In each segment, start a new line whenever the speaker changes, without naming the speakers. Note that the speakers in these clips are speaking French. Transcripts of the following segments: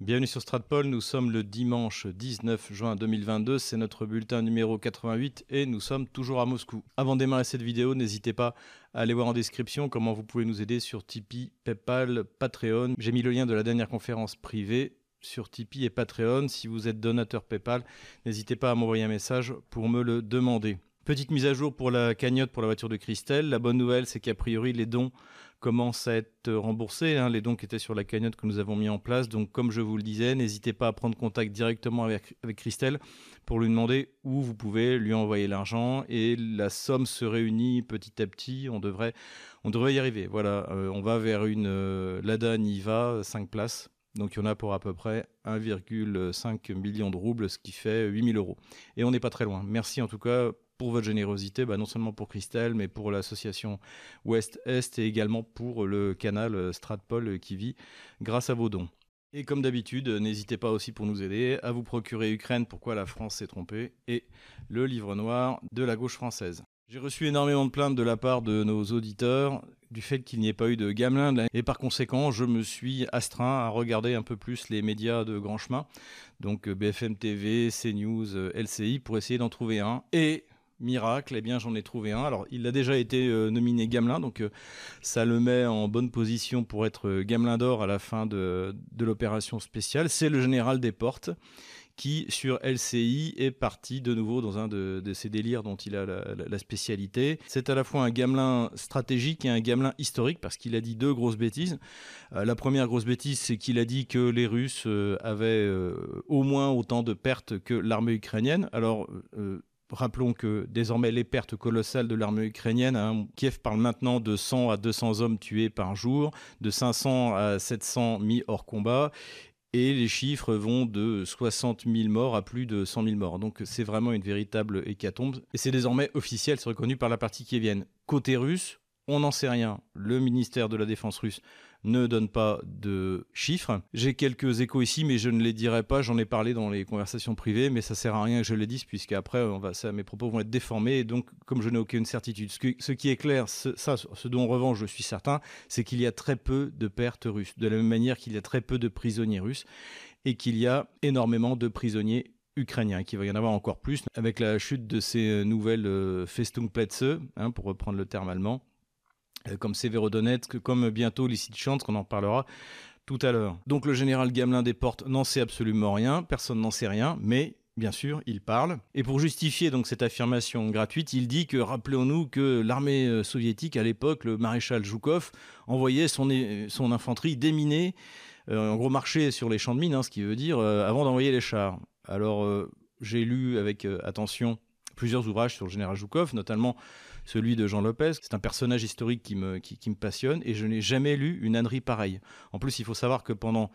Bienvenue sur Stratpol, nous sommes le dimanche 19 juin 2022, c'est notre bulletin numéro 88 et nous sommes toujours à Moscou. Avant de démarrer cette vidéo, n'hésitez pas à aller voir en description comment vous pouvez nous aider sur Tipeee, Paypal, Patreon. J'ai mis le lien de la dernière conférence privée sur Tipeee et Patreon. Si vous êtes donateur Paypal, n'hésitez pas à m'envoyer un message pour me le demander. Petite mise à jour pour la cagnotte pour la voiture de Christelle. La bonne nouvelle, c'est qu'a priori, les dons commencent à être remboursés. Hein, les dons qui étaient sur la cagnotte que nous avons mis en place. Donc, comme je vous le disais, n'hésitez pas à prendre contact directement avec, Christelle pour lui demander où vous pouvez lui envoyer l'argent. Et la somme se réunit petit à petit. On devrait, on devrait y arriver. Voilà, euh, on va vers une euh, Lada Niva 5 places. Donc il y en a pour à peu près 1,5 million de roubles, ce qui fait 8000 euros. Et on n'est pas très loin. Merci en tout cas pour votre générosité, bah, non seulement pour Christelle, mais pour l'association Ouest-Est et également pour le canal Stratpol qui vit grâce à vos dons. Et comme d'habitude, n'hésitez pas aussi pour nous aider à vous procurer Ukraine, pourquoi la France s'est trompée, et le livre noir de la gauche française. J'ai reçu énormément de plaintes de la part de nos auditeurs du fait qu'il n'y ait pas eu de gamelin et par conséquent je me suis astreint à regarder un peu plus les médias de grand chemin donc BFM TV, CNews, LCI pour essayer d'en trouver un et miracle, eh bien j'en ai trouvé un. Alors il a déjà été euh, nominé Gamelin, donc euh, ça le met en bonne position pour être euh, Gamelin d'or à la fin de, l'opération spéciale. C'est le général des portes qui sur LCI est parti de nouveau dans un de, ces délires dont il a la, la, spécialité. C'est à la fois un gamelin stratégique et un gamelin historique parce qu'il a dit deux grosses bêtises. la première grosse bêtise, c'est qu'il a dit que les Russes avaient au moins autant de pertes que l'armée ukrainienne. Alors Rappelons que désormais les pertes colossales de l'armée ukrainienne, hein, Kiev parle maintenant de 100 à 200 hommes tués par jour, de 500 à 700 mis hors combat, et les chiffres vont de 60 000 morts à plus de 100 000 morts. Donc c'est vraiment une véritable hécatombe, et c'est désormais officiel, c'est reconnu par la partie kievienne. Côté russe, on n'en sait rien. Le ministère de la Défense russe ne donne pas de chiffres. J'ai quelques échos ici, mais je ne les dirai pas. J'en ai parlé dans les conversations privées, mais ça sert à rien que je les dise, puisqu'après, on va, ça, mes propos vont être déformés. Et donc, comme je n'ai aucune certitude, ce, qui est clair, ce, dont en revanche je suis certain, c'est qu'il y a très peu de pertes russes. De la même manière qu'il y a très peu de prisonniers russes et qu'il y a énormément de prisonniers ukrainiens, qu'il va y en avoir encore plus avec la chute de ces nouvelles euh, Festungplätze, hein, pour reprendre le terme allemand, comme Severodonetsk, comme bientôt Lysychansk, qu'on en parlera tout à l'heure. Donc le général Gamelin des Portes n'en sait absolument rien, personne n'en sait rien, mais Bien sûr, il parle. Et pour justifier donc cette affirmation gratuite, il dit que rappelons-nous que l'armée euh, soviétique à l'époque, le maréchal Zhukov, envoyait son, infanterie déminée, euh, en gros marcher sur les champs de mines, hein, ce qui veut dire avant d'envoyer les chars. Alors j'ai lu avec attention plusieurs ouvrages sur le général Joukov, notamment celui de Jean Lopez. C'est un personnage historique qui me, passionne et je n'ai jamais lu une ânerie pareille. En plus, il faut savoir que pendant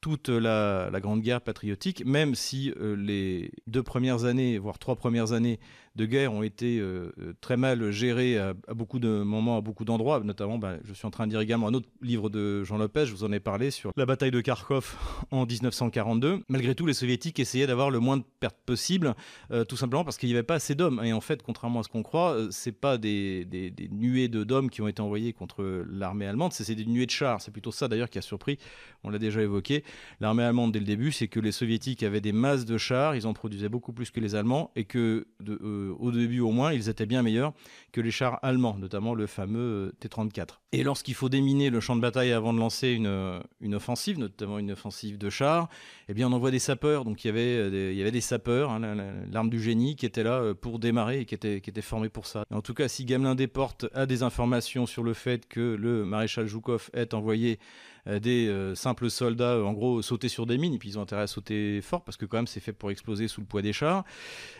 toute la, la, Grande Guerre patriotique, même si euh, les deux premières années, voire trois premières années de guerre ont été euh, très mal gérées à, beaucoup de moments, à beaucoup d'endroits, notamment, bah, je suis en train de lire également un autre livre de Jean Lopez, je vous en ai parlé, sur la bataille de Kharkov en 1942. Malgré tout, les soviétiques essayaient d'avoir le moins de pertes possible, euh, tout simplement parce qu'il n'y avait pas assez d'hommes. Et en fait, contrairement à ce qu'on croit, c'est pas des, nuées de d'hommes qui ont été envoyés contre l'armée allemande, c'est des nuées de chars. C'est plutôt ça d'ailleurs qui a surpris, on l'a déjà évoqué l'armée allemande dès le début, c'est que les soviétiques avaient des masses de chars, ils en produisaient beaucoup plus que les Allemands, et que euh, au début au moins, ils étaient bien meilleurs que les chars allemands, notamment le fameux euh, T-34. Et lorsqu'il faut déminer le champ de bataille avant de lancer une, une offensive, notamment une offensive de chars, eh bien on envoie des sapeurs. Donc il y avait euh, des, il y avait des sapeurs, hein, l'arme du génie, qui était là pour démarrer et qui était, qui était formé pour ça. En tout cas, si Gamelin Desportes a des informations sur le fait que le maréchal Joukov est envoyé des simples soldats, en gros, sauter sur des mines, et puis ils ont intérêt à sauter fort parce que quand même c'est fait pour exploser sous le poids des chars.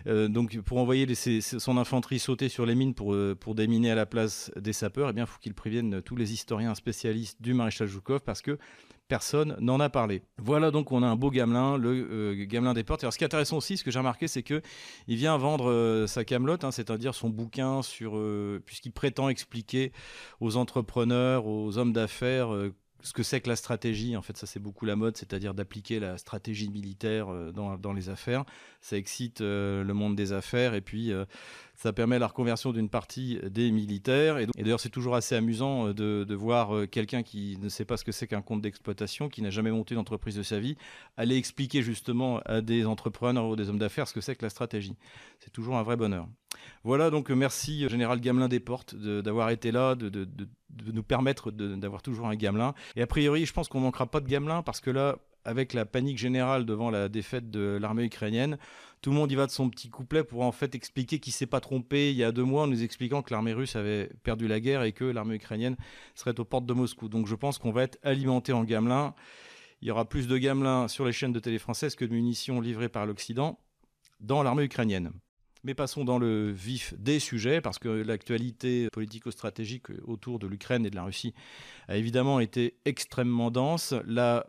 Euh, donc pour envoyer son infanterie sauter sur les mines pour, euh, pour déminer à la place des sapeurs, eh bien il faut qu'ils préviennent tous les historiens spécialistes du maréchal Joukov parce que personne n'en a parlé. Voilà donc on a un beau gamelin, le euh, gamelin des portes. Alors ce qui est intéressant aussi, ce que j'ai remarqué, c'est que il vient vendre euh, sa camelote, hein, c'est-à-dire son bouquin sur, euh, puisqu'il prétend expliquer aux entrepreneurs, aux hommes d'affaires ce que c'est que la stratégie. En fait, ça c'est beaucoup la mode, c'est-à-dire d'appliquer la stratégie militaire euh, dans, dans, les affaires. Ça excite euh, le monde des affaires et puis euh, ça permet la reconversion d'une partie des militaires. Et, d'ailleurs, c'est toujours assez amusant de, de voir quelqu'un qui ne sait pas ce que c'est qu'un compte d'exploitation, qui n'a jamais monté d'entreprise de sa vie, aller expliquer justement à des entrepreneurs ou des hommes d'affaires ce que c'est que la stratégie. C'est toujours un vrai bonheur. Voilà, donc merci Général Gamelin des Portes d'avoir été là, de, nous permettre d'avoir toujours un Gamelin. Et a priori, je pense qu'on manquera pas de Gamelin parce que là, avec la panique générale devant la défaite de l'armée ukrainienne, tout le monde y va de son petit couplet pour en fait expliquer qu'il s'est pas trompé il y a deux mois en nous expliquant que l'armée russe avait perdu la guerre et que l'armée ukrainienne serait aux portes de Moscou. Donc je pense qu'on va être alimenté en gamelin. Il y aura plus de gamelins sur les chaînes de télé françaises que de munitions livrées par l'Occident dans l'armée ukrainienne. Mais passons dans le vif des sujets, parce que l'actualité politico-stratégique autour de l'Ukraine et de la Russie a évidemment été extrêmement dense. La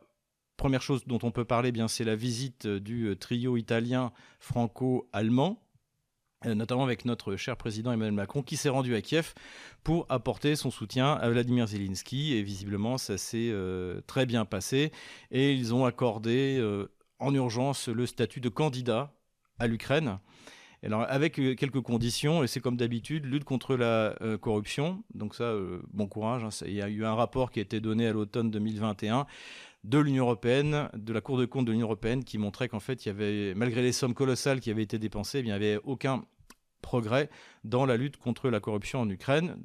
première chose dont on peut parler, bien, c'est la visite du trio italien franco-allemand euh, notamment avec notre cher président Emmanuel Macron, qui s'est rendu à Kiev pour apporter son soutien à Vladimir Zelensky. Et visiblement, ça s'est euh, très bien passé. Et ils ont accordé euh, en urgence le statut de candidat à l'Ukraine alors, avec euh, quelques conditions, et c'est comme d'habitude, lutte contre la euh, corruption. Donc ça, euh, bon courage. Hein, il y a eu un rapport qui a été donné à l'automne 2021 de l'Union européenne, de la Cour de compte de l'Union européenne, qui montrait qu'en fait, il y avait, malgré les sommes colossales qui avaient été dépensées, eh il n'y avait aucun progrès dans la lutte contre la corruption en Ukraine.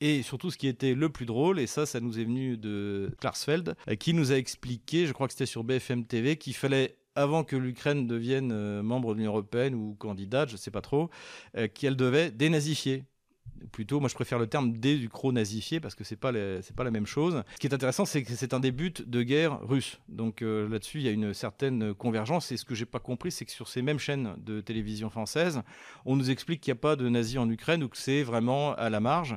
Et surtout, ce qui était le plus drôle, et ça, ça nous est venu de Klarsfeld, qui nous a expliqué, je crois que c'était sur BFM TV, qu'il fallait avant que l'Ukraine devienne euh, membre de l'Union européenne ou candidate, je ne sais pas trop, euh, qu'elle devait dénazifier plutôt, moi je préfère le terme désucro-nazifier parce que c'est pas pas la même chose. Ce qui est intéressant, c'est que c'est un début de guerre russe. Donc euh, là-dessus, il y a une certaine convergence. Et ce que j'ai pas compris, c'est que sur ces mêmes chaînes de télévision françaises, on nous explique qu'il n'y a pas de nazis en Ukraine ou que c'est vraiment à la marge.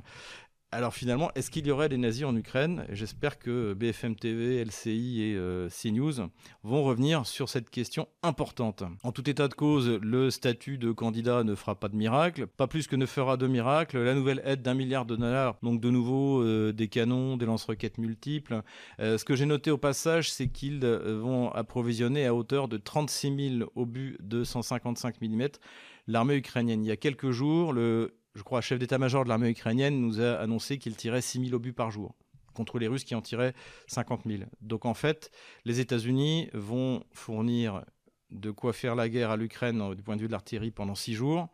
Alors finalement, est-ce qu'il y aurait des nazis en Ukraine? J'espère que BFM TV, LCI et euh, CNews vont revenir sur cette question importante. En tout état de cause, le statut de candidat ne fera pas de miracle, pas plus que ne fera de miracle. La nouvelle aide d'un milliard de dollars, donc de nouveau euh, des canons, des lance-roquettes multiples. Euh, ce que j'ai noté au passage, c'est qu'ils vont approvisionner à hauteur de 36 000 obus de 155 mm l'armée ukrainienne. Il y a quelques jours, le je crois, chef d'état-major de l'armée ukrainienne nous a annoncé qu'il tirait 6 000 obus par jour contre les Russes qui en tiraient 50 000. Donc en fait, les États-Unis vont fournir de quoi faire la guerre à l'Ukraine euh, du point de vue de l'artillerie pendant 6 jours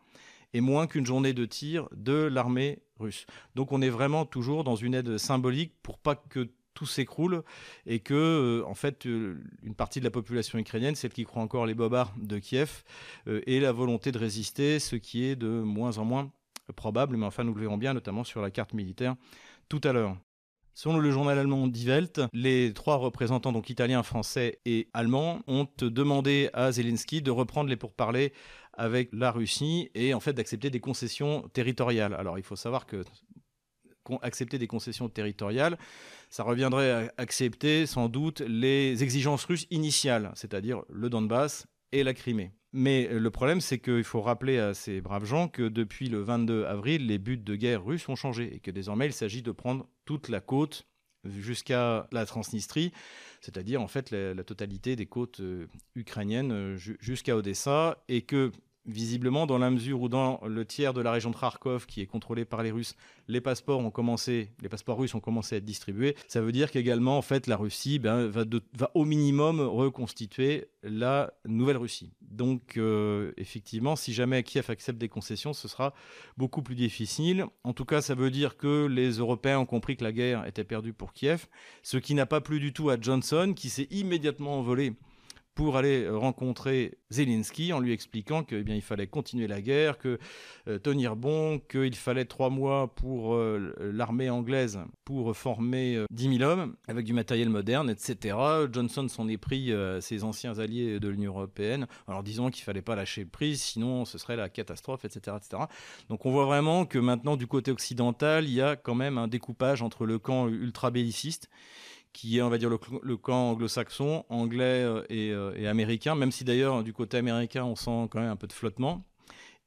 et moins qu'une journée de tir de l'armée russe. Donc on est vraiment toujours dans une aide symbolique pour pas que tout s'écroule et que, euh, en fait, euh, une partie de la population ukrainienne, celle qui croit encore les bobards de Kiev, ait la volonté de résister, ce qui est de moins en moins probable, mais enfin nous le verrons bien, notamment sur la carte militaire tout à l'heure. Selon le journal allemand Die Welt, les trois représentants, donc italiens, français et allemands, ont demandé à Zelensky de reprendre les pourparlers avec la Russie et en fait d'accepter des concessions territoriales. Alors il faut savoir que accepter des concessions territoriales, ça reviendrait à accepter sans doute les exigences russes initiales, c'est-à-dire le Donbass et la Crimée. Mais euh, le problème, c'est qu'il faut rappeler à ces braves gens que depuis le 22 avril, les buts de guerre russes ont changé et que désormais, il s'agit de prendre toute la côte jusqu'à la Transnistrie, c'est-à-dire en fait la, totalité des côtes euh, ukrainiennes euh, jusqu'à Odessa, et que visiblement, dans la mesure où dans le tiers de la région de Kharkov, qui est contrôlée par les Russes, les passeports ont commencé, les passeports russes ont commencé à être distribués, ça veut dire qu'également, en fait, la Russie ben, va, au minimum reconstituer la nouvelle Russie. Donc, euh, effectivement, si jamais Kiev accepte des concessions, ce sera beaucoup plus difficile. En tout cas, ça veut dire que les Européens ont compris que la guerre était perdue pour Kiev, ce qui n'a pas plu du tout à Johnson, qui s'est immédiatement envolé pour aller euh, rencontrer Zelensky en lui expliquant qu'il eh fallait continuer la guerre, que euh, tenir bon, qu'il fallait trois mois pour euh, l'armée anglaise pour former 10 000 hommes avec du matériel moderne, etc. Johnson s'en est pris ses anciens alliés de l'Union européenne en disant qu'il fallait pas lâcher prise, sinon ce serait la catastrophe, etc., etc. Donc on voit vraiment que maintenant du côté occidental, il y a quand même un découpage entre le camp ultra-belliciste qui est, on va dire, le, camp anglo-saxon, anglais euh, euh, et, américain, même si d'ailleurs, du côté américain, on sent quand même un peu de flottement.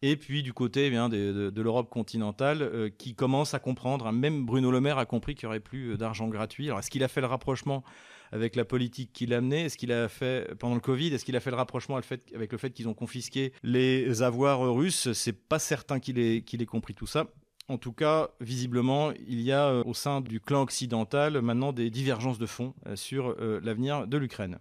Et puis du côté eh bien, de, l'Europe continentale, euh, qui commence à comprendre, hein, même Bruno Le Maire a compris qu'il n'y aurait plus d'argent gratuit. Alors est-ce qu'il a fait le rapprochement avec la politique qu'il a menée Est-ce qu'il a fait pendant le Covid Est-ce qu'il a fait le rapprochement avec le fait qu'ils ont confisqué les avoirs russes? C'est pas certain qu'il ait, qu'il ait compris tout ça. En tout cas, visiblement, il y a euh, au sein du clan occidental maintenant des divergences de fond sur l'avenir de l'Ukraine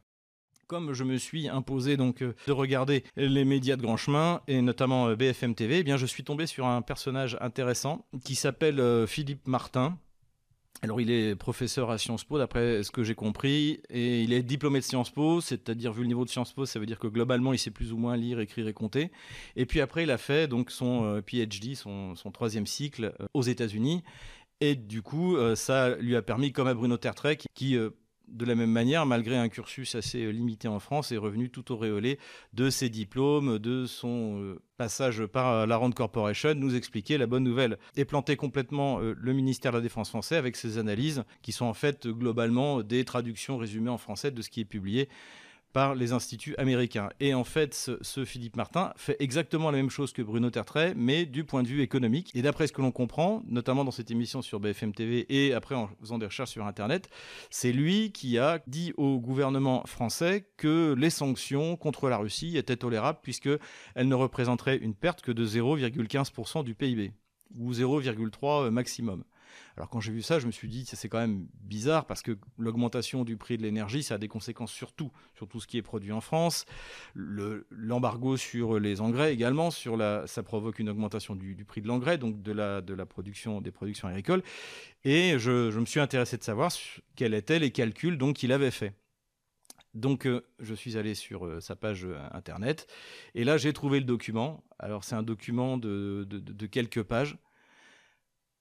comme je me suis imposé donc euh, de regarder les médias de grand chemin et notamment euh, BFM TV, eh je suis tombé sur un personnage intéressant qui s'appelle euh, Philippe Martin. Alors il est professeur à Sciences Po d'après ce que j'ai compris et il est diplômé de Sciences Po, c'est-à-dire vu le niveau de Sciences Po, ça veut dire que globalement il sait plus ou moins lire, écrire et compter. Et puis après il a fait donc son PhD, son, troisième cycle aux États-Unis. Et du coup, ça lui a permis, comme à Bruno Tertrek, qui de la même manière, malgré un cursus assez euh, limité en France, est revenu tout auréolé de ses diplômes, de son euh, passage par euh, la Rand Corporation, nous expliquer la bonne nouvelle. Et planter complètement le ministère de la Défense français avec ses analyses qui sont en fait globalement des traductions résumées en français de ce qui est publié par les instituts américains. Et en fait, ce, Philippe Martin fait exactement la même chose que Bruno Tertrais, mais du point de vue économique. Et d'après ce que l'on comprend, notamment dans cette émission sur BFM TV et après en faisant des recherches sur Internet, c'est lui qui a dit au gouvernement français que les sanctions contre la Russie étaient tolérables puisqu'elles ne représenteraient une perte que de 0,15% du PIB ou 0,3 maximum. Alors quand j'ai vu ça, je me suis dit, c'est quand même bizarre parce que l'augmentation du prix de l'énergie, ça a des conséquences sur tout, sur tout ce qui est produit en France. L'embargo sur les engrais également, sur ça provoque une augmentation du, prix de l'engrais, donc de la, production, des productions agricoles. Et je, me suis intéressé de savoir quels étaient les calculs qu'il avait fait. Donc, euh, je suis allé sur euh, sa page euh, internet et là, j'ai trouvé le document. Alors, c'est un document de, quelques pages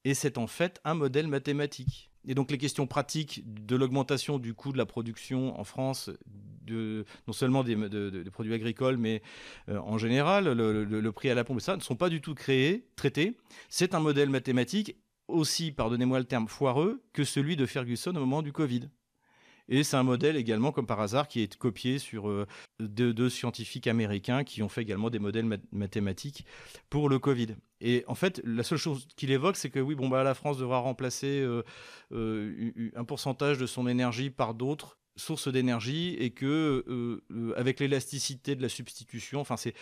et c'est en fait un modèle mathématique. Et donc les questions pratiques de l'augmentation du coût de la production en France, de, non seulement des, produits agricoles, mais euh, en général, le, prix à la pompe, ça, ne sont pas du tout créés, traités. C'est un modèle mathématique aussi, pardonnez-moi le terme, foireux que celui de Ferguson au moment du Covid. Et c'est un modèle également, comme par hasard, qui est copié sur euh, deux, scientifiques américains qui ont fait également des modèles mathématiques pour le Covid. Et en fait, la seule chose qu'il évoque, c'est que oui, bon, bah, la France devra remplacer euh, euh, un pourcentage de son énergie par d'autres sources d'énergie et que avec l'élasticité de la substitution, enfin c'est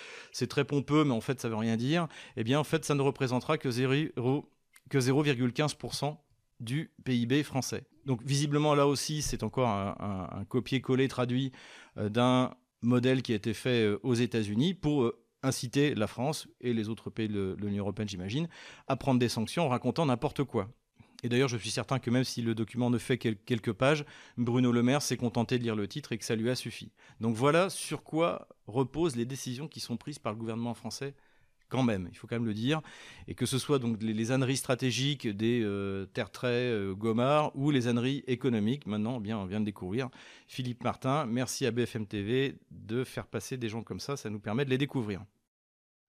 très pompeux, mais en fait ça veut rien dire. Eh bien en fait ça ne représentera que 0,15% du PIB français. Donc visiblement là aussi c'est encore un, copier-coller traduit euh, d'un modèle qui a été fait euh, aux États-Unis pour euh, inciter la France et les autres pays de l'Union européenne, j'imagine, à prendre des sanctions en racontant n'importe quoi. Et d'ailleurs, je suis certain que même si le document ne fait quelques pages, Bruno Le Maire s'est contenté de lire le titre et que ça lui a suffi. Donc voilà sur quoi reposent les décisions qui sont prises par le gouvernement français quand même, il faut quand même le dire, et que ce soit donc les, âneries stratégiques des euh, Tertrais, euh, Gomard ou les âneries économiques. Maintenant, bien, on vient de découvrir Philippe Martin. Merci à BFM TV de faire passer des gens comme ça, ça nous permet de les découvrir.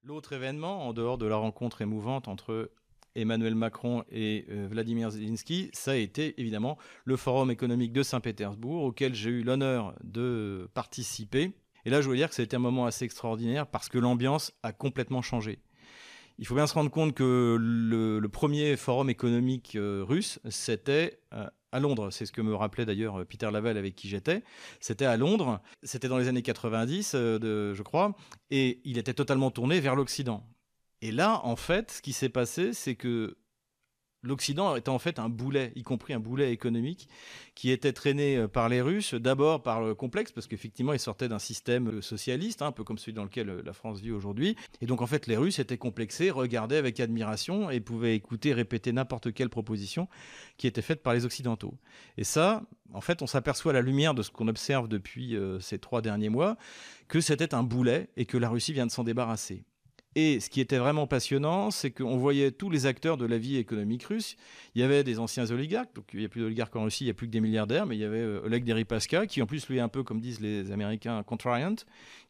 L'autre événement, en dehors de la rencontre émouvante entre Emmanuel Macron et euh, Vladimir Zelensky, ça a été évidemment le Forum économique de Saint-Pétersbourg, auquel j'ai eu l'honneur de participer. Et là, je veux dire que été un moment assez extraordinaire parce que l'ambiance a complètement changé. Il faut bien se rendre compte que le, premier forum économique euh, russe, c'était euh, à Londres. C'est ce que me rappelait d'ailleurs euh, Peter Lavelle avec qui j'étais. C'était à Londres. C'était dans les années 90, je crois. Et il était totalement tourné vers l'Occident. Et là, en fait, ce qui s'est passé, c'est que l'Occident était en fait un boulet, y compris un boulet économique, qui était traîné euh, par les Russes, d'abord par le complexe, parce qu'effectivement ils sortaient d'un système euh, socialiste, hein, un peu comme celui dans lequel euh, la France vit aujourd'hui. Et donc en fait les Russes étaient complexés, regardaient avec admiration et pouvaient écouter, répéter n'importe quelle proposition qui était faite par les Occidentaux. Et ça, en fait, on s'aperçoit à la lumière de ce qu'on observe depuis ces trois derniers mois, que c'était un boulet et que la Russie vient de s'en débarrasser. Et ce qui était vraiment passionnant, c'est qu'on voyait tous les acteurs de la vie économique russe. Il y avait des anciens oligarques, donc il n'y a plus d'oligarques en Russie, il n'y a plus que des milliardaires, mais il y avait euh, Oleg Deripaska, qui en plus lui est un peu, comme disent les Américains, contrariant,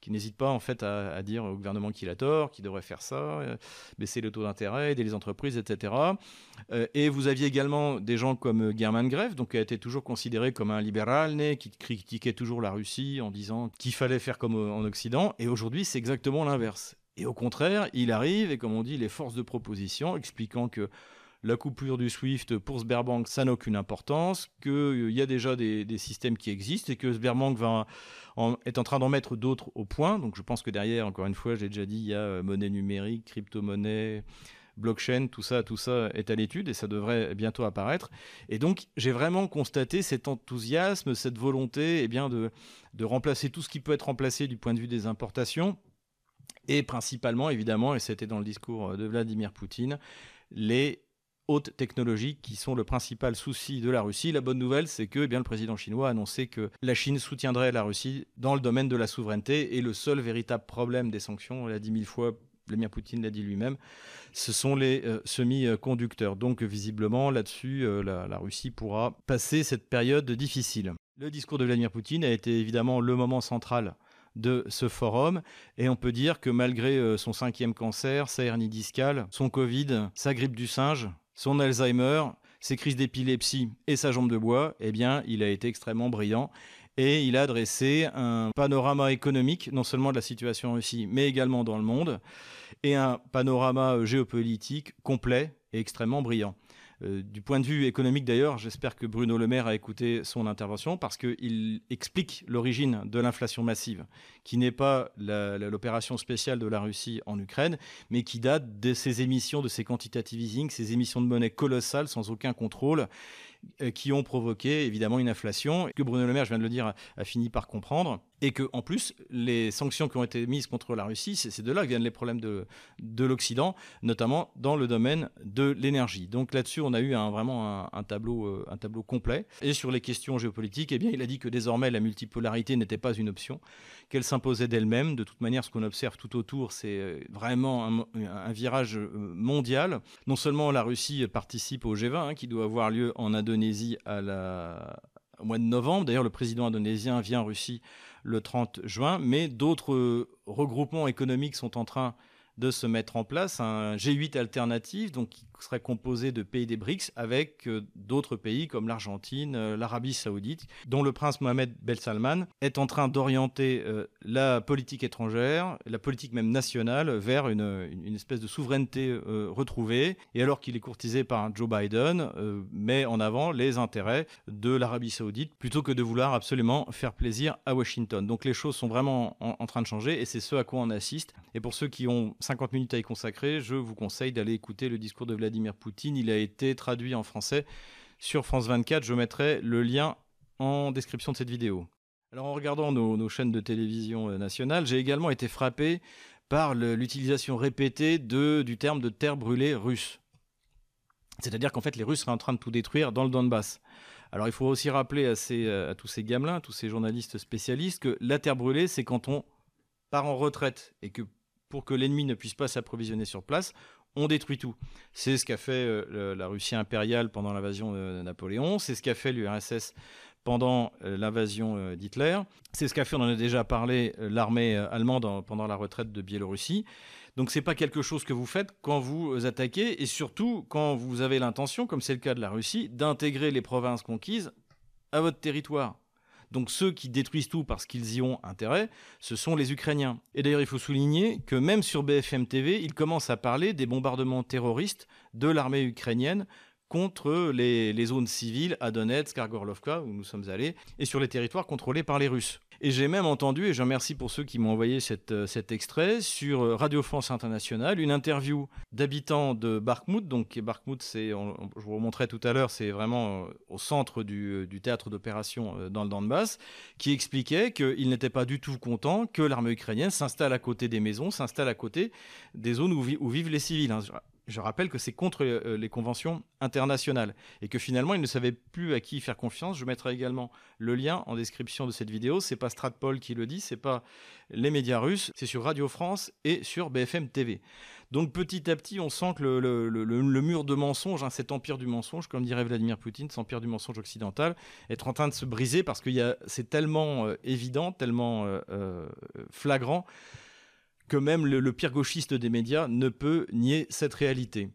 qui n'hésite pas en fait à, dire au gouvernement qu'il a tort, qu'il devrait faire ça, euh, baisser le taux d'intérêt, aider les entreprises, etc. Euh, et vous aviez également des gens comme German Greff, donc qui a été toujours considéré comme un libéral, né, qui critiquait toujours la Russie en disant qu'il fallait faire comme en Occident. Et aujourd'hui, c'est exactement l'inverse. Et au contraire, il arrive et comme on dit, les forces de proposition, expliquant que la coupure du SWIFT pour Sberbank, ça n'a aucune importance, qu'il euh, y a déjà des, systèmes qui existent et que Sberbank est en train d'en mettre d'autres au point. Donc je pense que derrière, encore une fois, j'ai déjà dit, il y a euh, monnaie numérique, crypto-monnaie, blockchain, tout ça, tout ça est à l'étude et ça devrait bientôt apparaître. Et donc, j'ai vraiment constaté cet enthousiasme, cette volonté eh bien, de remplacer tout ce qui peut être remplacé du point de vue des importations. Et principalement, évidemment, et c'était dans le discours de Vladimir Poutine, les hautes technologies qui sont le principal souci de la Russie. La bonne nouvelle, c'est que eh bien, le président chinois a annoncé que la Chine soutiendrait la Russie dans le domaine de la souveraineté et le seul véritable problème des sanctions, on l'a dit mille fois, Vladimir Poutine l'a dit lui-même, ce sont les euh, semi-conducteurs. Donc visiblement, là-dessus, euh, la, Russie pourra passer cette période difficile. Le discours de Vladimir Poutine a été évidemment le moment central de ce forum. Et on peut dire que malgré euh, son cinquième cancer, sa hernie discale, son Covid, sa grippe du singe, son Alzheimer, ses crises d'épilepsie et sa jambe de bois, eh bien, il a été extrêmement brillant. Et il a dressé un panorama économique, non seulement de la situation en Russie, mais également dans le monde, et un panorama géopolitique complet et extrêmement brillant. Euh, du point de vue économique d'ailleurs, j'espère que Bruno Le Maire a écouté son intervention parce qu'il explique l'origine de l'inflation massive, qui n'est pas l'opération spéciale de la Russie en Ukraine, mais qui date de ces émissions, de ces quantitative easing, ces émissions de monnaie colossales sans aucun contrôle qui ont provoqué évidemment une inflation que Bruno Le Maire, je viens de le dire, a fini par comprendre et que en plus les sanctions qui ont été mises contre la Russie, c'est de là que viennent les problèmes de, de l'Occident, notamment dans le domaine de l'énergie. Donc là-dessus, on a eu vraiment un, tableau, euh, un tableau complet. Et sur les questions géopolitiques, eh bien, il a dit que désormais la multipolarité n'était pas une option, qu'elle s'imposait d'elle-même. De toute manière, ce qu'on observe tout autour, c'est euh, vraiment un, virage euh, mondial. Non seulement la Russie participe au G20, hein, qui doit avoir lieu en Indonésie la, au mois de novembre. D'ailleurs, le président indonésien vient en Russie le 30 juin, mais d'autres regroupements économiques sont en train de se mettre en place, un G8 alternatif, donc qui serait composé de pays des BRICS avec euh, d'autres pays comme l'Argentine, euh, l'Arabie saoudite, dont le prince Mohamed Bel Salman est en train d'orienter euh, la politique étrangère, la politique même nationale, vers une, une espèce de souveraineté retrouvée. Et alors qu'il est courtisé par Joe Biden, met en avant les intérêts de l'Arabie saoudite plutôt que de vouloir absolument faire plaisir à Washington. Donc les choses sont vraiment en, en train de changer et c'est ce à quoi on assiste. Et pour ceux qui ont 50 minutes à y consacrer, je vous conseille d'aller écouter le discours de Vladimir Vladimir Poutine. Il a été traduit en français sur France 24. Je mettrai le lien en description de cette vidéo. Alors en regardant nos, chaînes de télévision euh, nationales, j'ai également été frappé par l'utilisation répétée du terme de terre brûlée russe. C'est-à-dire qu'en fait les Russes seraient en train de tout détruire dans le Donbass. Alors il faut aussi rappeler à, à tous ces gamelins, tous ces journalistes spécialistes, que la terre brûlée, c'est quand on part en retraite et que pour que l'ennemi ne puisse pas s'approvisionner sur place, on détruit tout. C'est ce qu'a fait euh, la Russie impériale pendant l'invasion de Napoléon, c'est ce qu'a fait l'URSS pendant euh, l'invasion euh, d'Hitler, c'est ce qu'a fait, on en a déjà parlé, l'armée allemande pendant la retraite de Biélorussie. Donc c'est pas quelque chose que vous faites quand vous attaquez et surtout quand vous avez l'intention, comme c'est le cas de la Russie, d'intégrer les provinces conquises à votre territoire. Donc ceux qui détruisent tout parce qu'ils y ont intérêt, ce sont les Ukrainiens. Et d'ailleurs, il faut souligner que même sur BFM TV, ils commencent à parler des bombardements terroristes de l'armée ukrainienne contre les, zones civiles à Donetsk, à Gorlovka, où nous sommes allés, et sur les territoires contrôlés par les Russes. Et j'ai même entendu, et je remercie pour ceux qui m'ont envoyé euh, cet extrait, sur euh, Radio France Internationale, une interview d'habitants de Bakhmut. Donc c'est, je vous remontrerai tout à l'heure, c'est vraiment euh, au centre du, théâtre d'opération dans le Donbass, qui expliquait qu'il n'était pas du tout content que l'armée ukrainienne s'installe à côté des maisons, s'installe à côté des zones où, vivent les civils. Je rappelle que c'est contre euh, les conventions internationales et que finalement ils ne savaient plus à qui faire confiance. Je mettrai également le lien en description de cette vidéo. C'est pas Stratpol qui le dit, c'est pas les médias russes, c'est sur Radio France et sur BFM TV. Donc petit à petit, on sent que le, mur de mensonge, hein, cet empire du mensonge, comme dirait Vladimir Poutine, cet empire du mensonge occidental, est en train de se briser parce que c'est tellement euh, évident, tellement euh, flagrant que même le, pire gauchiste des médias ne peut nier cette réalité.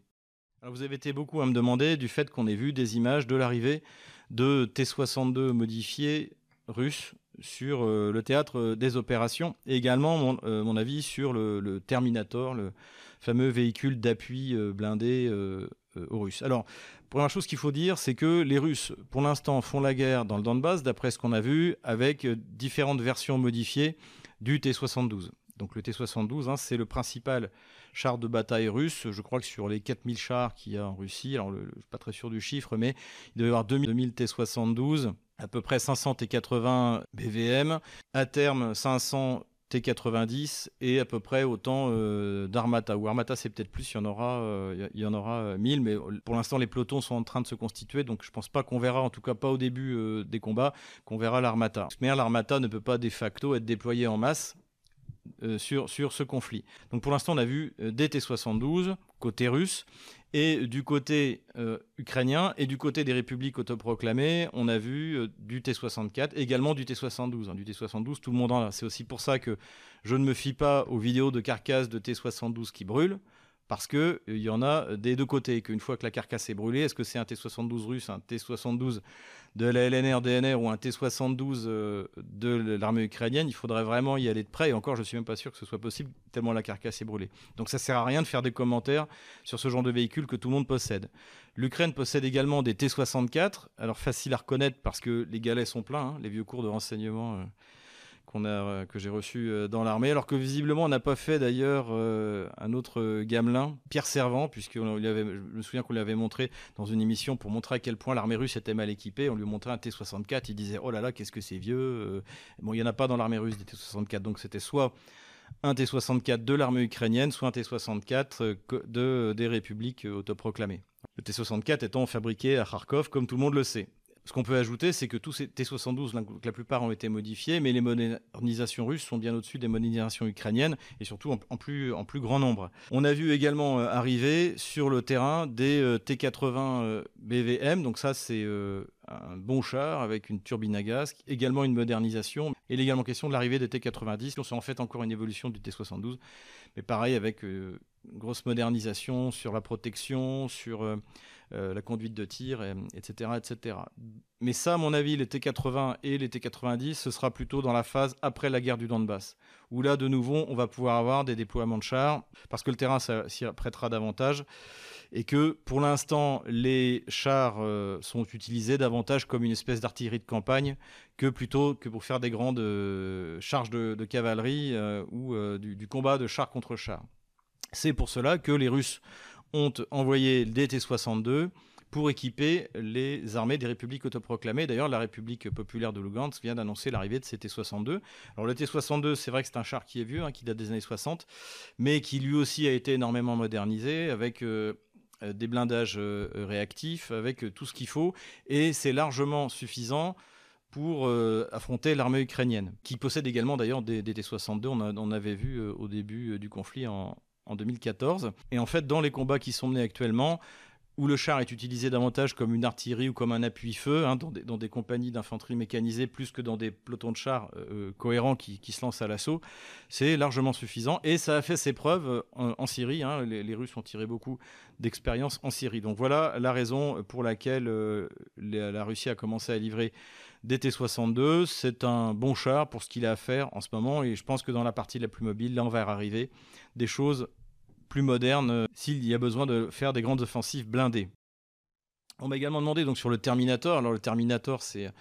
vous avez été beaucoup à me demander du fait qu'on ait vu des images de l'arrivée de T-62 modifiés russes sur le théâtre des opérations et également mon, avis sur le, Terminator, le fameux véhicule d'appui blindé aux Russes. Alors, première chose qu'il faut dire, c'est que les Russes, pour l'instant, font la guerre dans le Donbass, d'après ce qu'on a vu, avec différentes versions modifiées du T-72. Donc le T-72, hein, c'est le principal char de bataille russe. Je crois que sur les 4000 chars qu'il y a en Russie, alors je ne suis pas très sûr du chiffre, mais il doit y avoir 2000, T-72, à peu près 500 T-80 BVM, à terme 500 T90 et à peu près autant euh, d'Armata. Ou Armata, c'est peut-être plus, il y en aura, euh, il y en aura 1000, mais pour l'instant, les pelotons sont en train de se constituer, donc je ne pense pas qu'on verra, en tout cas pas au début euh, des combats, qu'on verra l'Armata. Mais l'Armata ne peut pas de facto être déployée en masse euh, sur, sur ce conflit. Donc pour l'instant, on a vu euh, des T-72 côté russe et du côté euh, ukrainien et du côté des républiques autoproclamées, on a vu du T-64, également du T-72. Hein. du T-72, tout le monde en a. C'est aussi pour ça que je ne me fie pas aux vidéos de carcasses de T-72 qui brûlent parce qu'il il y en a des deux côtés, qu'une fois que la carcasse est brûlée, est-ce que c'est un T-72 russe, un T-72 de la LNR, DNR ou un T-72 euh, de l'armée ukrainienne, il faudrait vraiment y aller de près. Et encore, je ne suis même pas sûr que ce soit possible, tellement la carcasse est brûlée. Donc ça ne sert à rien de faire des commentaires sur ce genre de véhicule que tout le monde possède. L'Ukraine possède également des T-64, alors facile à reconnaître parce que les galets sont pleins, hein, les vieux cours de renseignement. Euh, euh, que j'ai reçu euh, dans l'armée, alors que visiblement on n'a pas fait d'ailleurs euh, un autre gamelin, Pierre Servant, puisque je me souviens qu'on lui avait montré dans une émission pour montrer à quel point l'armée russe était mal équipée, on lui montrait un T-64, il disait oh là là qu'est-ce que c'est vieux, bon il n'y en a pas dans l'armée russe des T-64, donc c'était soit un T-64 de l'armée ukrainienne, soit un T-64 de, des républiques autoproclamées. Le T-64 étant fabriqué à Kharkov, comme tout le monde le sait. Ce qu'on peut ajouter, c'est que tous ces T-72, la plupart ont été modifiés, mais les modernisations russes sont bien au-dessus des modernisations ukrainiennes et surtout en, plus, en plus grand nombre. On a vu également euh, arriver sur le terrain des euh, T-80 euh, BVM, donc ça c'est un bon char avec une turbine à gaz, également une modernisation, et également question de l'arrivée des T-90. C'est en fait encore une évolution du T-72, mais pareil avec une grosse modernisation sur la protection, sur la conduite de tir, etc., etc. Mais ça, à mon avis, les T-80 et les T-90, ce sera plutôt dans la phase après la guerre du Donbass, où là, de nouveau, on va pouvoir avoir des déploiements de chars, parce que le terrain s'y prêtera davantage, et que pour l'instant, les chars euh, sont utilisés davantage comme une espèce d'artillerie de campagne que plutôt que pour faire des grandes euh, charges de, cavalerie ou du, combat de char contre char. C'est pour cela que les Russes ont envoyé le T-62 pour équiper les armées des républiques autoproclamées. D'ailleurs, la République populaire de Lugansk vient d'annoncer l'arrivée de ces T-62. Alors le T-62, c'est vrai que c'est un char qui est vieux, hein, qui date des années 60, mais qui lui aussi a été énormément modernisé avec... Euh, des blindages euh, réactifs, avec tout ce qu'il faut, et c'est largement suffisant pour euh, affronter l'armée ukrainienne, qui possède également d'ailleurs des, T-62, on, on, avait vu au début du conflit en, en 2014. Et en fait, dans les combats qui sont menés actuellement, où le char est utilisé davantage comme une artillerie ou comme un appui-feu, hein, dans, des, compagnies d'infanterie mécanisée, plus que dans des pelotons de chars euh, euh, cohérents qui, se lancent à l'assaut, c'est largement suffisant. Et ça a fait ses preuves euh, en, Syrie. Hein. les, Russes ont tiré beaucoup d'expérience en Syrie. Donc voilà la raison pour laquelle la Russie a commencé à livrer des T-62. C'est un bon char pour ce qu'il a à faire en ce moment. Et je pense que dans la partie la plus mobile, là, on va arriver des choses plus moderne euh, s'il y a besoin de faire des grandes offensives blindées. On m'a également demandé donc sur le Terminator. Alors le Terminator, c'est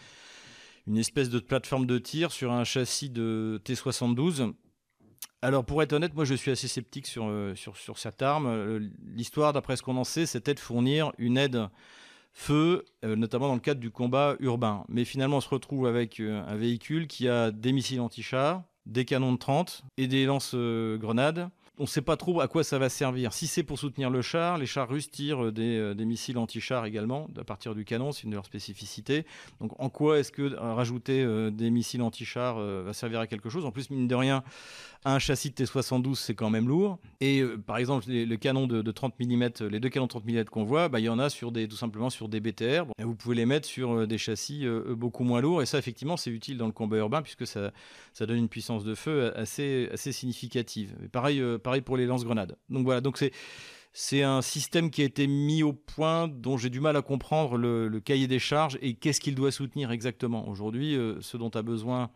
une espèce de plateforme de tir sur un châssis de T72. Alors pour être honnête, moi je suis assez sceptique sur, euh, sur, sur cette arme. Euh, l'histoire, d'après ce qu'on en sait, c'était de fournir une aide feu, notamment dans le cadre du combat urbain. Mais finalement, on se retrouve avec un véhicule qui a des missiles anti-chars, des canons de 30 et des lance-grenades on ne sait pas trop à quoi ça va servir. Si c'est pour soutenir le char, les chars russes tirent des, euh, missiles anti-chars également, à partir du canon, c'est une de leurs spécificités. Donc en quoi est-ce que euh, rajouter euh, des missiles anti-chars va servir à quelque chose? En plus, mine de rien, un châssis de T72, c'est quand même lourd. Et par exemple, le canon de, 30 mm, les deux canons de 30 mm qu'on voit, bah, il y en a sur des, tout simplement sur des BTR. vous pouvez les mettre sur des châssis beaucoup moins lourds. Et ça, effectivement, c'est utile dans le combat urbain puisque ça, ça donne une puissance de feu assez, assez significative. pareil, pareil pour les lance-grenades. Donc voilà, donc c'est c'est un système qui a été mis au point dont j'ai du mal à comprendre le, cahier des charges et qu'est-ce qu'il doit soutenir exactement. Aujourd'hui, euh, ce dont a besoin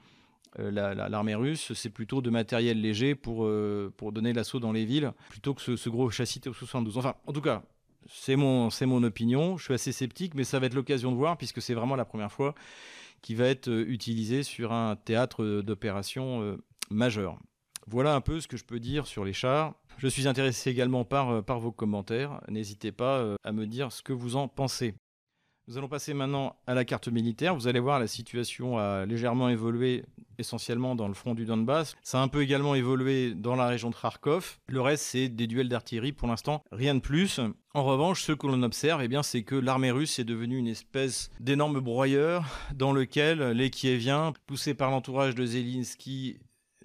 euh, l'armée russe, c'est plutôt de matériel léger pour, euh, pour donner l'assaut dans les villes, plutôt que ce, gros châssis T-72. Enfin, en tout cas, c'est mon, mon opinion. Je suis assez sceptique, mais ça va être l'occasion de voir, puisque c'est vraiment la première fois qu'il va être utilisé sur un théâtre d'opération majeur. Voilà un peu ce que je peux dire sur les chars. Je suis intéressé également par, euh, vos commentaires. N'hésitez pas euh, à me dire ce que vous en pensez. Nous allons passer maintenant à la carte militaire. Vous allez voir, la situation a légèrement évolué, essentiellement dans le front du Donbass. Ça a un peu également évolué dans la région de Kharkov. Le reste, c'est des duels d'artillerie. Pour l'instant, rien de plus. En revanche, ce que l'on observe, eh bien, c'est que l'armée russe est devenue une espèce d'énorme broyeur dans lequel les Kieviens, poussés par l'entourage de Zelensky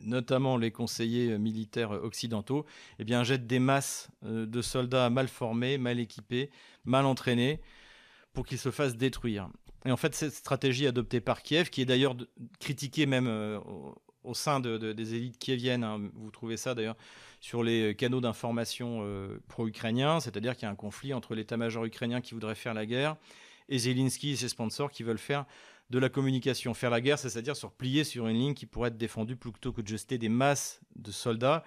notamment les conseillers militaires occidentaux, eh jettent des masses euh, de soldats mal formés, mal équipés, mal entraînés, pour qu'ils se fassent détruire. Et en fait, cette stratégie adoptée par Kiev, qui est d'ailleurs critiquée même euh, au, sein des élites kieviennes, hein, vous trouvez ça d'ailleurs sur les canaux d'information euh, pro-ukrainiens, c'est-à-dire qu'il y a un conflit entre l'état-major ukrainien qui voudrait faire la guerre et Zelensky et ses sponsors qui veulent faire de la communication. Faire la guerre, c'est-à-dire se replier sur une ligne qui pourrait être défendue plutôt que de jeter des masses de soldats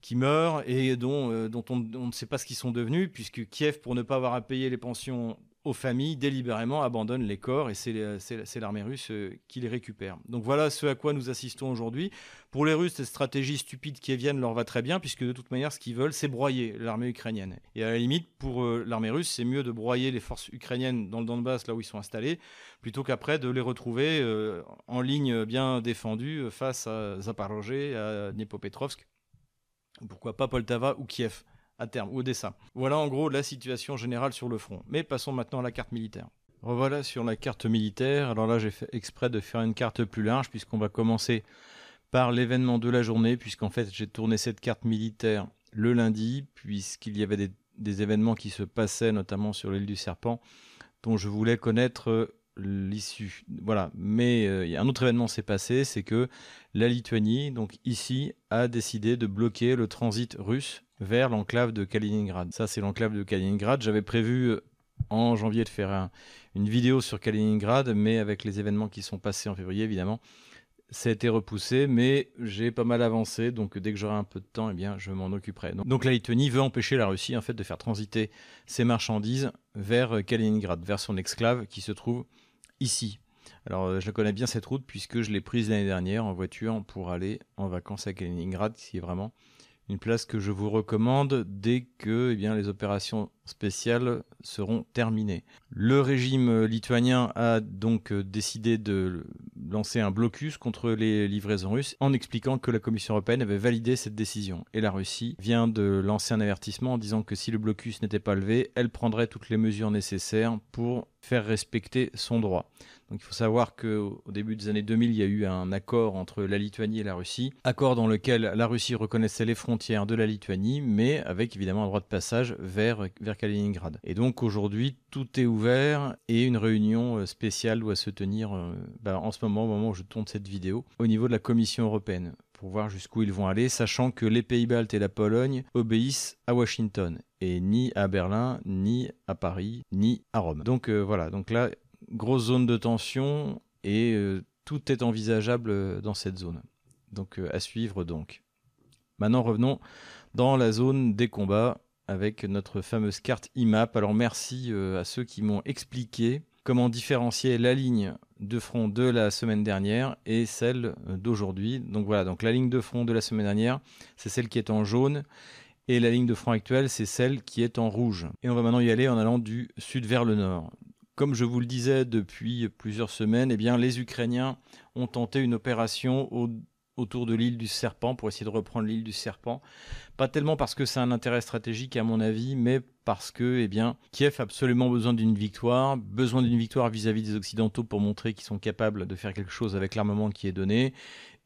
qui meurent et dont, euh, on, ne sait pas ce qu'ils sont devenus, puisque Kiev, pour ne pas avoir à payer les pensions aux familles délibérément abandonnent les corps et c'est l'armée russe euh, qui les récupère. Donc voilà ce à quoi nous assistons aujourd'hui. Pour les Russes, cette stratégie stupide qui viennent leur va très bien puisque de toute manière ce qu'ils veulent c'est broyer l'armée ukrainienne. Et à la limite pour euh, l'armée russe c'est mieux de broyer les forces ukrainiennes dans le Donbass là où ils sont installés plutôt qu'après de les retrouver euh, en ligne bien défendue face à Zaporozhye, à Dnipropetrovsk, pourquoi pas Poltava ou Kiev terme, ou Odessa. Voilà en gros la situation générale sur le front. Mais passons maintenant à la carte militaire. Revoilà sur la carte militaire. Alors là, j'ai fait exprès de faire une carte plus large, puisqu'on va commencer par l'événement de la journée, puisqu'en fait, j'ai tourné cette carte militaire le lundi, puisqu'il y avait des, événements qui se passaient, notamment sur l'île du Serpent, dont je voulais connaître euh, l'issue. Voilà. Mais euh, un autre événement s'est passé, c'est que la Lituanie, donc ici, a décidé de bloquer le transit russe vers l'enclave de Kaliningrad. Ça, c'est l'enclave de Kaliningrad. J'avais prévu euh, en janvier de faire une vidéo sur Kaliningrad, mais avec les événements qui sont passés en février, évidemment, ça a été repoussé, mais j'ai pas mal avancé, donc dès que j'aurai un peu de temps, eh bien, je m'en occuperai. Donc, la Lituanie veut empêcher la Russie en fait de faire transiter ses marchandises vers Kaliningrad, vers son exclave qui se trouve ici. Alors, euh, je connais bien cette route puisque je l'ai prise l'année dernière en voiture pour aller en vacances à Kaliningrad, qui est vraiment une place que je vous recommande dès que eh bien, les opérations spéciales seront terminées. Le régime lituanien a donc décidé de lancer un blocus contre les livraisons russes en expliquant que la Commission européenne avait validé cette décision. Et la Russie vient de lancer un avertissement en disant que si le blocus n'était pas levé, elle prendrait toutes les mesures nécessaires pour faire respecter son droit. Donc il faut savoir qu'au début des années 2000, il y a eu un accord entre la Lituanie et la Russie, accord dans lequel la Russie reconnaissait les frontières de la Lituanie, mais avec évidemment un droit de passage vers, vers Kaliningrad. Et donc aujourd'hui, tout est ouvert et une réunion euh, spéciale doit se tenir euh, bah, en ce moment, au moment où je tourne cette vidéo, au niveau de la Commission européenne pour voir jusqu'où ils vont aller, sachant que les Pays-Baltes et la Pologne obéissent à Washington et ni à Berlin, ni à Paris, ni à Rome. Donc euh, voilà, donc là, grosse zone de tension et tout est envisageable dans cette zone. Donc à suivre donc. Maintenant revenons dans la zone des combats avec notre fameuse carte IMAP. Alors merci à ceux qui m'ont expliqué comment différencier la ligne de front de la semaine dernière et celle d'aujourd'hui. Donc voilà, donc la ligne de front de la semaine dernière, c'est celle qui est en jaune et la ligne de front actuelle, c'est celle qui est en rouge. Et on va maintenant y aller en allant du sud vers le nord comme je vous le disais depuis plusieurs semaines, eh bien, les Ukrainiens ont tenté une opération autour de l'île du Serpent pour essayer de reprendre l'île du Serpent. Pas tellement parce que c'est un intérêt stratégique à mon avis, mais parce que eh bien, Kiev a absolument besoin d'une victoire, besoin d'une victoire vis-à-vis des Occidentaux pour montrer qu'ils sont capables de faire quelque chose avec l'armement qui est donné,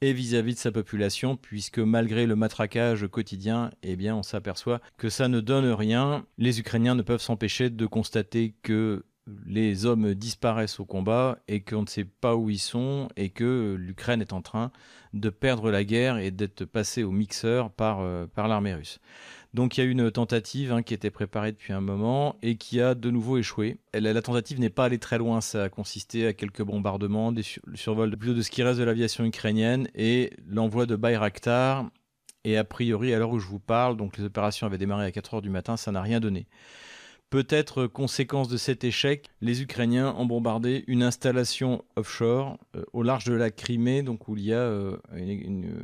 et vis-à-vis de sa population, puisque malgré le matraquage quotidien, eh bien, on s'aperçoit que ça ne donne rien. Les Ukrainiens ne peuvent s'empêcher de constater que les hommes disparaissent au combat et qu'on ne sait pas où ils sont et que l'Ukraine est en train de perdre la guerre et d'être passée au mixeur par, euh, par l'armée russe. Donc il y a une tentative hein, qui était préparée depuis un moment et qui a de nouveau échoué. la tentative n'est pas allée très loin, ça a consisté à quelques bombardements, des survols plutôt de ce qui reste de l'aviation ukrainienne et l'envoi de Bayraktar. Et a priori, à l'heure où je vous parle, donc les opérations avaient démarré à 4 heures du matin, ça n'a rien donné. Peut-être conséquence de cet échec, les Ukrainiens ont bombardé une installation offshore euh, au large de la Crimée, donc où il y a euh, une,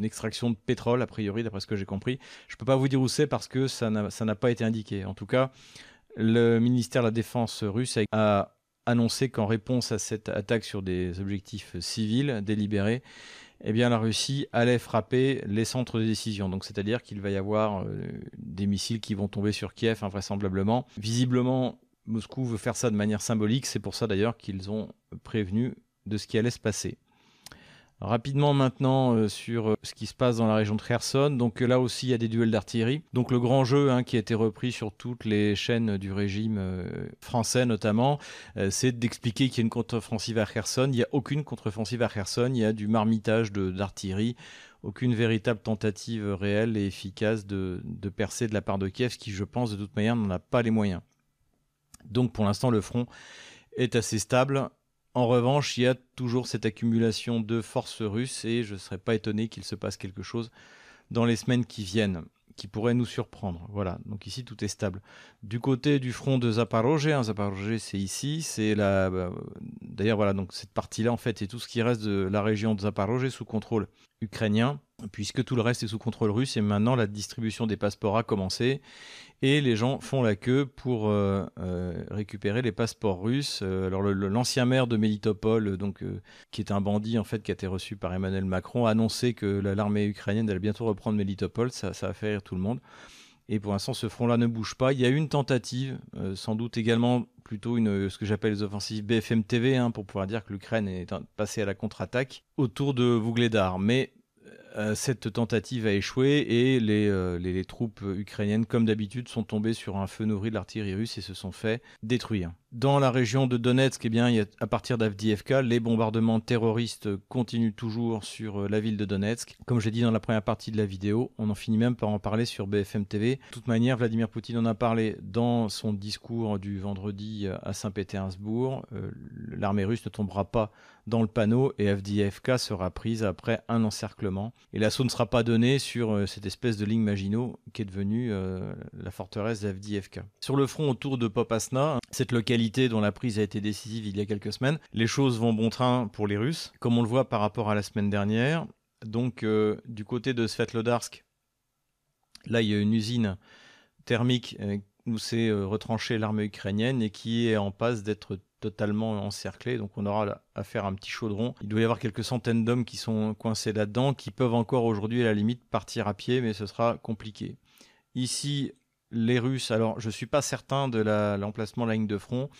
extraction de pétrole, a priori, d'après ce que j'ai compris. Je ne peux pas vous dire où c'est parce que ça n'a pas été indiqué. En tout cas, le ministère de la Défense russe a annoncé qu'en réponse à cette attaque sur des objectifs civils délibérés, eh bien, la Russie allait frapper les centres de décision. Donc, c'est-à-dire qu'il va y avoir euh, des missiles qui vont tomber sur Kiev, invraisemblablement. Visiblement, Moscou veut faire ça de manière symbolique. C'est pour ça d'ailleurs qu'ils ont prévenu de ce qui allait se passer. Rapidement maintenant euh, sur euh, ce qui se passe dans la région de Kherson. Donc euh, là aussi il y a des duels d'artillerie. Donc le grand jeu hein, qui a été repris sur toutes les chaînes du régime français notamment, c'est d'expliquer qu'il y a une contre-offensive à Kherson. Il n'y a aucune contre-offensive à Kherson. Il y a du marmitage d'artillerie. Aucune véritable tentative réelle et efficace de, de percer de la part de Kiev, qui je pense de toute manière n'en a pas les moyens. Donc pour l'instant le front est assez stable en revanche, il y a toujours cette accumulation de forces russes et je ne serais pas étonné qu'il se passe quelque chose dans les semaines qui viennent qui pourrait nous surprendre. Voilà, donc ici tout est stable. Du côté du front de Zaporozhye, hein, c'est ici, c'est la. D'ailleurs voilà, donc cette partie-là en fait est tout ce qui reste de la région de Zaporozhye sous contrôle ukrainien, puisque tout le reste est sous contrôle russe et maintenant la distribution des passeports a commencé et les gens font la queue pour euh, euh, récupérer les passeports russes. Euh, alors l'ancien maire de Melitopol, donc qui est un bandit en fait qui a été reçu par Emmanuel Macron, a annoncé que l'armée ukrainienne allait bientôt reprendre Melitopol. Ça a fait rire tout le monde. Et pour l'instant, ce front-là ne bouge pas. Il y a une tentative, sans doute également plutôt une, ce que j'appelle les offensives BFM TV, hein, pour pouvoir dire que l'Ukraine est passée à la contre-attaque autour de Vougledar. Mais euh, cette tentative a échoué et euh, les, troupes ukrainiennes, comme d'habitude, sont tombées sur un feu nourri de l'artillerie russe et se sont fait détruire. Dans la région de Donetsk, eh bien, à partir d'Avdiivka, les bombardements terroristes continuent toujours sur euh, la ville de Donetsk. Comme j'ai dit dans la première partie de la vidéo, on en finit même par en parler sur BFM TV. De toute manière, Vladimir Poutine en a parlé dans son discours du vendredi à Saint-Pétersbourg. L'armée russe ne tombera pas dans le panneau et Avdiivka sera prise après un encerclement. Et l'assaut ne sera pas donné sur euh, cette espèce de ligne Maginot qui est devenue euh, la forteresse d'Avdiivka. Sur le front autour de Popasna, cette localité dont la prise a été décisive il y a quelques semaines, les choses vont bon train pour les Russes, comme on le voit par rapport à la semaine dernière. Donc euh, du côté de Svetlodarsk, là il y a une usine thermique où s'est retranchée l'armée ukrainienne et qui est en passe d'être totalement encerclé, donc on aura à faire un petit chaudron. Il doit y avoir quelques centaines d'hommes qui sont coincés là-dedans, qui peuvent encore aujourd'hui à la limite partir à pied, mais ce sera compliqué. Ici, les Russes, alors je ne suis pas certain de l'emplacement de la ligne de front,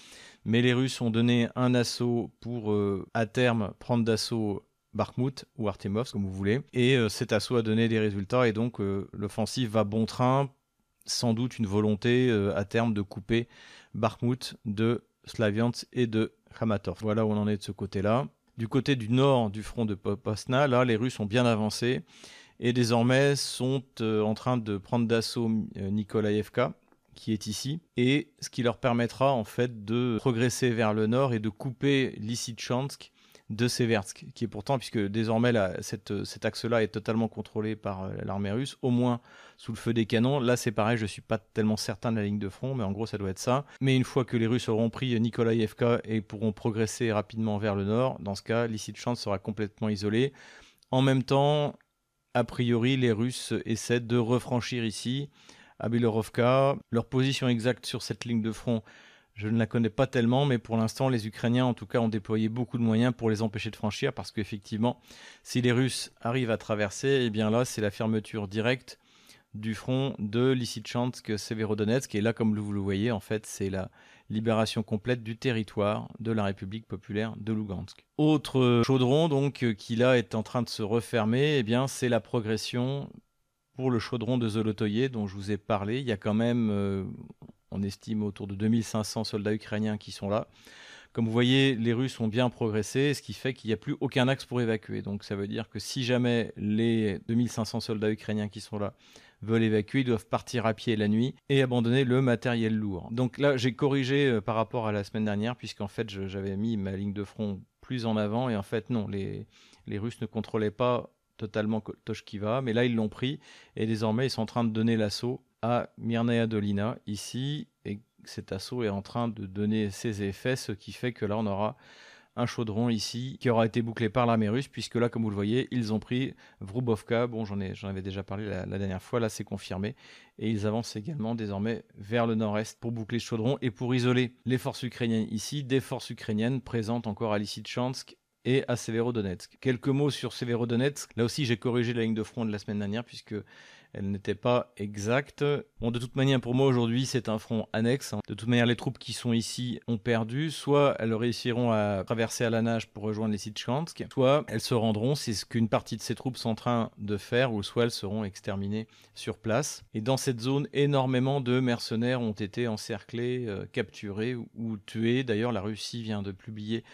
mais les Russes ont donné un assaut pour euh, à terme prendre d'assaut Bakhmut ou Artemovsk, comme vous voulez, et euh, cet assaut a donné des résultats, et donc euh, l'offensive va bon train, sans doute une volonté à terme de couper Bakhmut de Slaviansk et de Kramatorsk. Voilà où on en est de ce côté-là. Du côté du nord du front de Popasna, là, les Russes ont bien avancé et désormais sont euh, en train de prendre d'assaut euh, Nikolaevka, qui est ici, et ce qui leur permettra en fait de progresser vers le nord et de couper Lysychansk de Seversk, qui est pourtant, puisque désormais cette, cet axe-là est totalement contrôlé par euh, l'armée russe, au moins sous le feu des canons. Là, c'est pareil, je ne suis pas tellement certain de la ligne de front, mais en gros, ça doit être ça. Mais une fois que les Russes auront pris Nikolaïevka et pourront progresser rapidement vers le nord, dans ce cas, Lysychansk sera complètement isolé. En même temps, a priori, les Russes essaient de refranchir ici à Belorovka. Leur position exacte sur cette ligne de front je ne la connais pas tellement, mais pour l'instant, les Ukrainiens, en tout cas, ont déployé beaucoup de moyens pour les empêcher de franchir, parce qu'effectivement, si les Russes arrivent à traverser, eh bien là, c'est la fermeture directe du front de Lysychansk, Severodonetsk, et là, comme vous le voyez, en fait, c'est la libération complète du territoire de la République populaire de Lugansk. Autre chaudron, donc, qui là est en train de se refermer, eh bien, c'est la progression pour le chaudron de Zolotoye dont je vous ai parlé. Il y a quand même, euh, on estime autour de 2500 soldats ukrainiens qui sont là. Comme vous voyez, les Russes ont bien progressé, ce qui fait qu'il n'y a plus aucun axe pour évacuer. Donc ça veut dire que si jamais les 2500 soldats ukrainiens qui sont là veulent évacuer, ils doivent partir à pied la nuit et abandonner le matériel lourd. Donc là, j'ai corrigé euh, par rapport à la semaine dernière, puisqu'en fait, j'avais mis ma ligne de front plus en avant, et en fait, non, les, Russes ne contrôlaient pas totalement Toshkiva, mais là, ils l'ont pris, et désormais, ils sont en train de donner l'assaut à Myrnaya Dolina, ici, et cet assaut est en train de donner ses effets, ce qui fait que là, on aura un chaudron ici qui aura été bouclé par l'armée russe, puisque là, comme vous le voyez, ils ont pris Vrubovka. Bon, j'en avais déjà parlé la, dernière fois, là c'est confirmé. Et ils avancent également désormais vers le nord-est pour boucler ce chaudron et pour isoler les forces ukrainiennes ici, des forces ukrainiennes présentes encore à Lysychansk et à Severodonetsk. Quelques mots sur Severodonetsk. Là aussi, j'ai corrigé la ligne de front de la semaine dernière, puisque elle n'était pas exacte. Bon, de toute manière, pour moi aujourd'hui, c'est un front annexe. Hein. De toute manière, les troupes qui sont ici ont perdu. Soit elles réussiront à traverser à la nage pour rejoindre les Sitchkansk, soit elles se rendront. C'est ce qu'une partie de ces troupes sont en train de faire, ou soit elles seront exterminées sur place. Et dans cette zone, énormément de mercenaires ont été encerclés, euh, capturés ou tués. D'ailleurs, la Russie vient de publier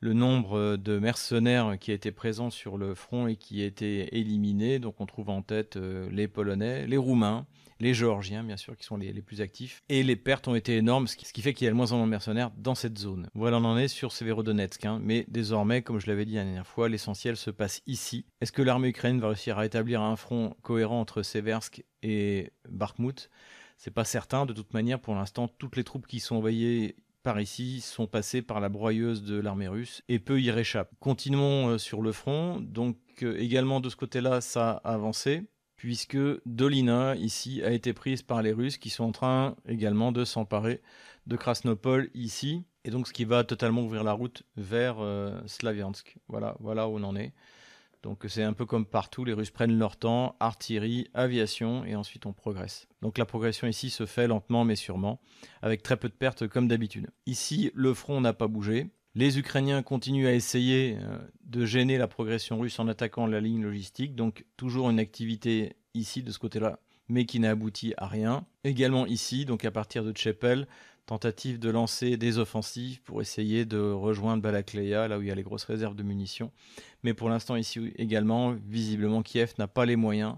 le nombre euh, de mercenaires qui étaient présents sur le front et qui étaient éliminés. Donc on trouve en tête euh, les Polonais, les Roumains, les Géorgiens bien sûr qui sont les, plus actifs. Et les pertes ont été énormes, ce qui, fait qu'il y a de moins en moins de mercenaires dans cette zone. Voilà, on en est sur Severodonetsk. Hein. Mais désormais, comme je l'avais dit la dernière fois, l'essentiel se passe ici. Est-ce que l'armée ukrainienne va réussir à établir un front cohérent entre Seversk et Bakhmut? C'est pas certain. De toute manière, pour l'instant, toutes les troupes qui sont envoyées par ici sont passés par la broyeuse de l'armée russe et peu y réchappent. Continuons euh, sur le front. Donc euh, également de ce côté-là, ça a avancé puisque Dolina ici a été prise par les Russes qui sont en train également de s'emparer de Krasnopol ici et donc ce qui va totalement ouvrir la route vers euh, Slaviansk. Voilà, voilà où on en est. Donc c'est un peu comme partout, les Russes prennent leur temps, artillerie, aviation, et ensuite on progresse. Donc la progression ici se fait lentement mais sûrement, avec très peu de pertes comme d'habitude. Ici, le front n'a pas bougé. Les Ukrainiens continuent à essayer euh, de gêner la progression russe en attaquant la ligne logistique, donc toujours une activité ici de ce côté-là, mais qui n'a abouti à rien. Également ici, donc à partir de Tchepel, tentative de lancer des offensives pour essayer de rejoindre Balakleya, là où il y a les grosses réserves de munitions. Mais pour l'instant, ici également, visiblement, Kiev n'a pas les moyens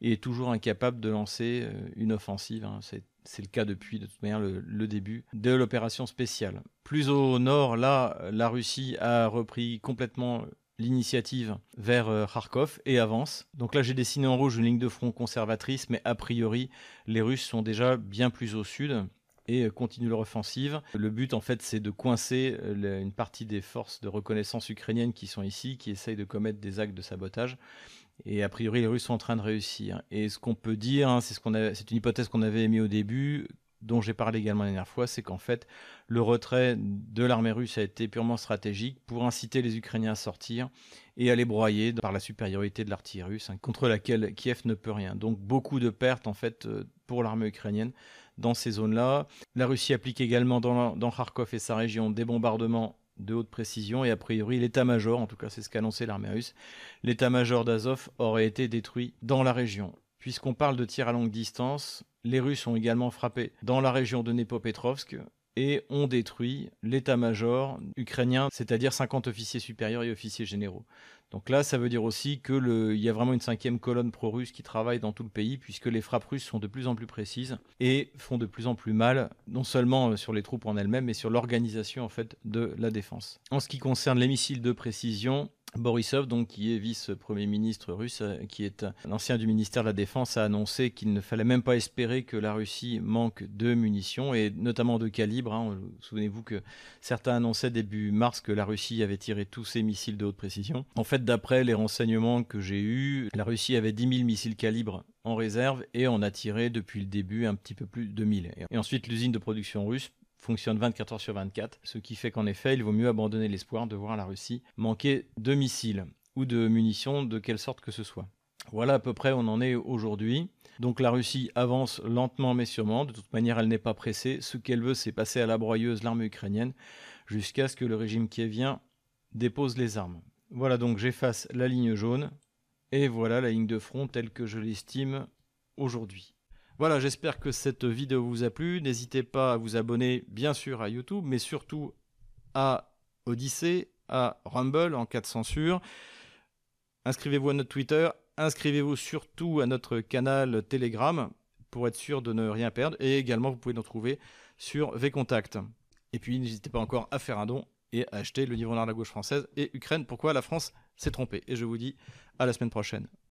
et est toujours incapable de lancer euh, une offensive. Hein. C'est le cas depuis, de toute manière, le, début de l'opération spéciale. Plus au nord, là, la Russie a repris complètement l'initiative vers euh, Kharkov et avance. Donc là, j'ai dessiné en rouge une ligne de front conservatrice, mais a priori, les Russes sont déjà bien plus au sud et euh, continue leur offensive. Le but, en fait, c'est de coincer euh, une partie des forces de reconnaissance ukrainiennes qui sont ici, qui essayent de commettre des actes de sabotage. Et a priori, les Russes sont en train de réussir. Et ce qu'on peut dire, hein, c'est une hypothèse qu'on avait émise au début, dont j'ai parlé également la dernière fois, c'est qu'en fait, le retrait de l'armée russe a été purement stratégique pour inciter les Ukrainiens à sortir et à les broyer par la supériorité de l'artillerie russe, hein, contre laquelle Kiev ne peut rien. Donc beaucoup de pertes, en fait, euh, pour l'armée ukrainienne dans ces zones-là. La Russie applique également dans, Kharkov et sa région des bombardements de haute précision et a priori l'état-major, en tout cas c'est ce qu'a annoncé l'armée russe, l'état-major d'Azov aurait été détruit dans la région. Puisqu'on parle de tir à longue distance, les Russes ont également frappé dans la région de Nepopetrovsk et ont détruit l'état-major ukrainien, c'est-à-dire 50 officiers supérieurs et officiers généraux. Donc là, ça veut dire aussi qu'il y a vraiment une cinquième colonne pro-russe qui travaille dans tout le pays, puisque les frappes russes sont de plus en plus précises et font de plus en plus mal, non seulement sur les troupes en elles-mêmes, mais sur l'organisation en fait de la défense. En ce qui concerne les missiles de précision, Borisov, qui est vice-premier ministre russe, euh, qui est l'ancien du ministère de la Défense, a annoncé qu'il ne fallait même pas espérer que la Russie manque de munitions, et notamment de calibre. Hein. Souvenez-vous que certains annonçaient début mars que la Russie avait tiré tous ses missiles de haute précision. En fait, d'après les renseignements que j'ai eus, la Russie avait 10 000 missiles calibre en réserve, et on a tiré depuis le début un petit peu plus de 1000. Et ensuite, l'usine de production russe fonctionne 24 heures sur 24, ce qui fait qu'en effet, il vaut mieux abandonner l'espoir de voir la Russie manquer de missiles ou de munitions de quelle sorte que ce soit. Voilà à peu près où on en est aujourd'hui. Donc la Russie avance lentement mais sûrement. De toute manière, elle n'est pas pressée. Ce qu'elle veut, c'est passer à la broyeuse l'armée ukrainienne jusqu'à ce que le régime qui vient dépose les armes. Voilà donc j'efface la ligne jaune et voilà la ligne de front telle que je l'estime aujourd'hui. Voilà, j'espère que cette vidéo vous a plu. N'hésitez pas à vous abonner, bien sûr, à YouTube, mais surtout à Odyssey, à Rumble en cas de censure. Inscrivez-vous à notre Twitter, Inscrivez-vous surtout à notre canal Telegram pour être sûr de ne rien perdre. Et également, vous pouvez nous trouver sur VContact. Et puis, n'hésitez pas encore à faire un don et à acheter le livre noir de la gauche française et Ukraine, pourquoi la France s'est trompée. Et je vous dis à la semaine prochaine.